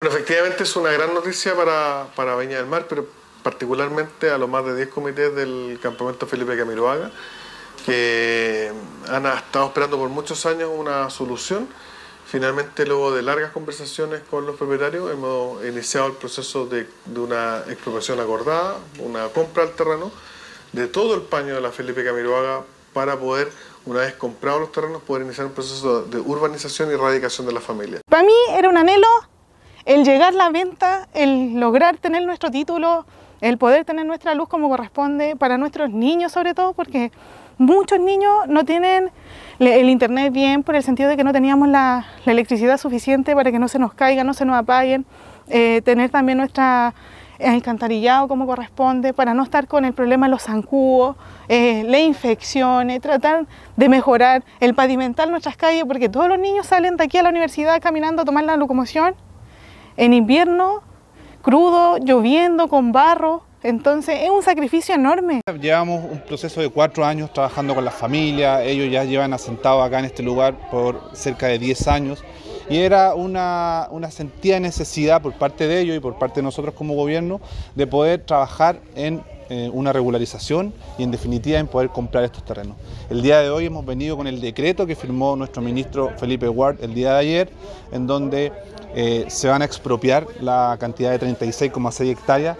Bueno, efectivamente es una gran noticia para, para Viña del Mar, pero particularmente a los más de 10 comités del campamento Felipe Camiroaga, que han estado esperando por muchos años una solución. Finalmente, luego de largas conversaciones con los propietarios, hemos iniciado el proceso de, de una expropiación acordada, una compra del terreno de todo el paño de la Felipe Camiroaga para poder, una vez comprados los terrenos, poder iniciar un proceso de urbanización y erradicación de la familia. Para mí era un anhelo el llegar a la venta, el lograr tener nuestro título, el poder tener nuestra luz como corresponde, para nuestros niños sobre todo, porque muchos niños no tienen el internet bien por el sentido de que no teníamos la, electricidad suficiente para que no se nos caiga, no se nos apaguen, eh, tener también nuestra alcantarillado como corresponde, para no estar con el problema de los zancudos, eh, las infecciones, tratar de mejorar el pavimentar nuestras calles, porque todos los niños salen de aquí a la universidad caminando a tomar la locomoción en invierno, crudo, lloviendo, con barro. Entonces es un sacrificio enorme. Llevamos un proceso de cuatro años trabajando con las familias, ellos ya llevan asentados acá en este lugar por cerca de 10 años y era una, una sentida necesidad por parte de ellos y por parte de nosotros como gobierno de poder trabajar en eh, una regularización y en definitiva en poder comprar estos terrenos. El día de hoy hemos venido con el decreto que firmó nuestro ministro Felipe Ward el día de ayer, en donde eh, se van a expropiar la cantidad de 36,6 hectáreas